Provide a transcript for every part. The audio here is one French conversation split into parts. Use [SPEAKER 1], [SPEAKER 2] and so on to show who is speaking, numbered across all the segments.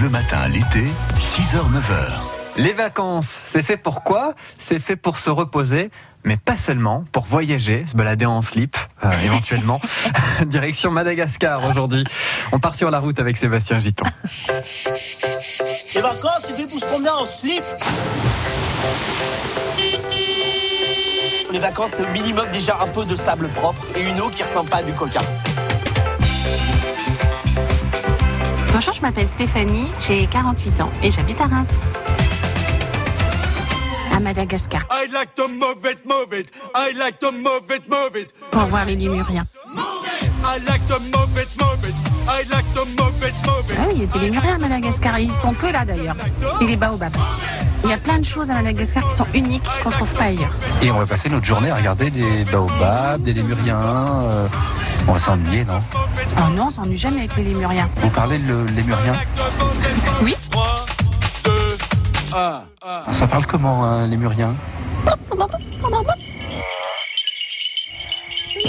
[SPEAKER 1] Bleu Matin l'été, 6h, 9h.
[SPEAKER 2] Les vacances, c'est fait pour quoi? C'est fait pour se reposer. Mais pas seulement, pour voyager, se balader en slip, euh, éventuellement. Direction Madagascar aujourd'hui. On part sur la route avec Sébastien Giton.
[SPEAKER 3] Les vacances, c'est fait pour se promener en slip. Les vacances, c'est le minimum déjà un peu de sable propre et une eau qui ressemble pas à du coca.
[SPEAKER 4] Bonjour, je m'appelle Stéphanie, j'ai 48 ans et j'habite à Reims. À Madagascar,
[SPEAKER 5] I like to move it, move it. I like to move it, move it.
[SPEAKER 4] pour voir les lémuriens.
[SPEAKER 5] I like to move it, move it. I like to move it, move it.
[SPEAKER 4] Ah oui, il y a des lémuriens à Madagascar et ils sont que là d'ailleurs. Et les baobabs. Il y a plein de choses à Madagascar qui sont uniques qu'on trouve pas ailleurs.
[SPEAKER 6] Et on va passer notre journée à regarder des baobabs, des lémuriens. euh, on va s'ennuyer, non
[SPEAKER 4] Oh non, on s'ennuie jamais avec les lémuriens.
[SPEAKER 6] Vous parlez le lémurien
[SPEAKER 4] Oui.
[SPEAKER 5] 3, 2, 1.
[SPEAKER 6] Ça parle comment, un lémurien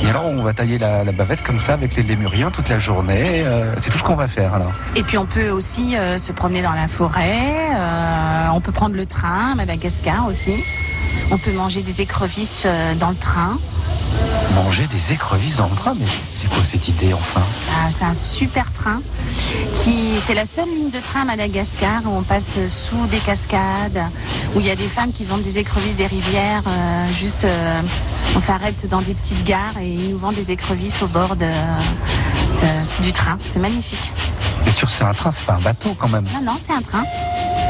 [SPEAKER 6] Et alors, on va tailler la, la bavette comme ça avec les lémuriens toute la journée. euh, c'est tout ce qu'on va faire, alors.
[SPEAKER 4] Et puis on peut aussi euh, se promener dans la forêt. euh, on peut prendre le train à Madagascar aussi. On peut manger des écrevisses dans le train.
[SPEAKER 6] Manger des écrevisses dans le train, mais c'est quoi cette idée, enfin?
[SPEAKER 4] Ah, c'est un super train qui c'est la seule ligne de train à Madagascar où on passe sous des cascades où il y a des femmes qui vendent des écrevisses des rivières euh, juste euh, on s'arrête dans des petites gares et ils nous vendent des écrevisses au bord de, de- du train. C'est magnifique.
[SPEAKER 6] Bien sûr, c'est un train, c'est pas un bateau, quand même.
[SPEAKER 4] non non c'est un train.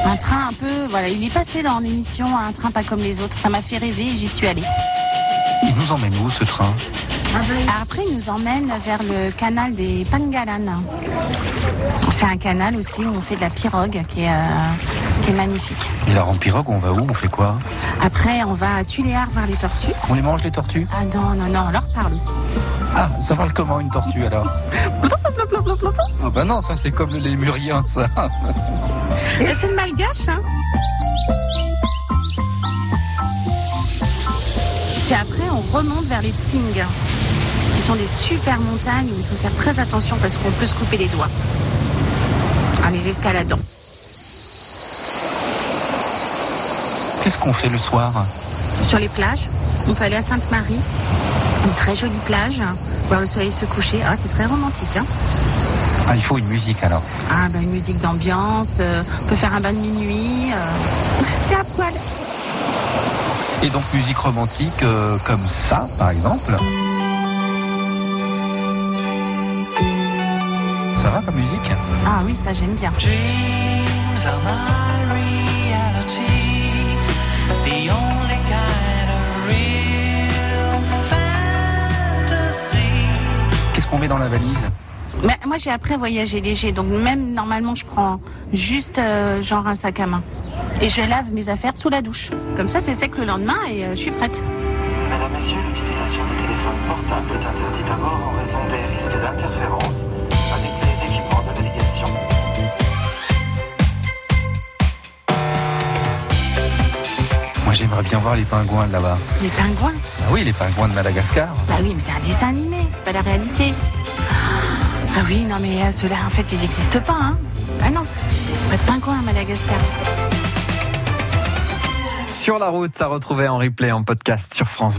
[SPEAKER 4] Un train un peu voilà il est passé dans l'émission un train pas comme les autres. Ça m'a fait rêver et j'y suis allée
[SPEAKER 6] Il nous emmène où, ce train
[SPEAKER 4] Après, il nous emmène vers le canal des Pangalan. C'est un canal aussi où on fait de la pirogue qui est, euh, qui est magnifique.
[SPEAKER 6] Et alors, en pirogue, on va où? On fait quoi?
[SPEAKER 4] Après, on va à Tuléar voir les tortues.
[SPEAKER 6] On les mange, les tortues?
[SPEAKER 4] Ah non, non, non, on leur parle aussi.
[SPEAKER 6] Ah, ça parle comment, une tortue, alors? Ah bah non, ça, c'est comme le lémurien, ça.
[SPEAKER 4] C'est le malgache, hein on remonte vers les Tsing, qui sont des super montagnes où il faut faire très attention parce qu'on peut se couper les doigts en les escaladant.
[SPEAKER 6] Qu'est-ce qu'on fait le soir
[SPEAKER 4] Sur les plages, on peut aller à Sainte-Marie, une très jolie plage, voir le soleil se coucher. Ah, c'est très romantique. Hein
[SPEAKER 6] Ah, il faut une musique, alors.
[SPEAKER 4] ah, bah, une musique d'ambiance, euh, on peut faire un bain de minuit. euh, C'est à poil.
[SPEAKER 6] Et donc, musique romantique, euh, comme ça, par exemple. Ça va, comme musique?
[SPEAKER 4] Ah oui, ça j'aime bien.
[SPEAKER 7] Dreams are my reality, the only kind of real fantasy.
[SPEAKER 6] Qu'est-ce qu'on met dans la valise?
[SPEAKER 4] Mais moi j'ai appris à voyager léger, donc même normalement je prends juste euh, genre un sac à main. Et je lave mes affaires sous la douche. Comme ça c'est sec le lendemain et euh, je suis prête.
[SPEAKER 8] Mesdames, Messieurs, l'utilisation du téléphone portable est interdite à bord en raison des risques d'interférence avec les équipements de navigation.
[SPEAKER 6] Moi, j'aimerais bien voir les pingouins là-bas.
[SPEAKER 4] Les pingouins
[SPEAKER 6] Ah oui, les pingouins de Madagascar.
[SPEAKER 4] Bah oui, mais c'est un dessin animé, c'est pas la réalité. Ah oui, non mais euh, ceux-là en fait ils existent pas. Hein. Ah non, pas de pingouins à Madagascar.
[SPEAKER 2] Sur la route, à retrouver en replay en podcast sur France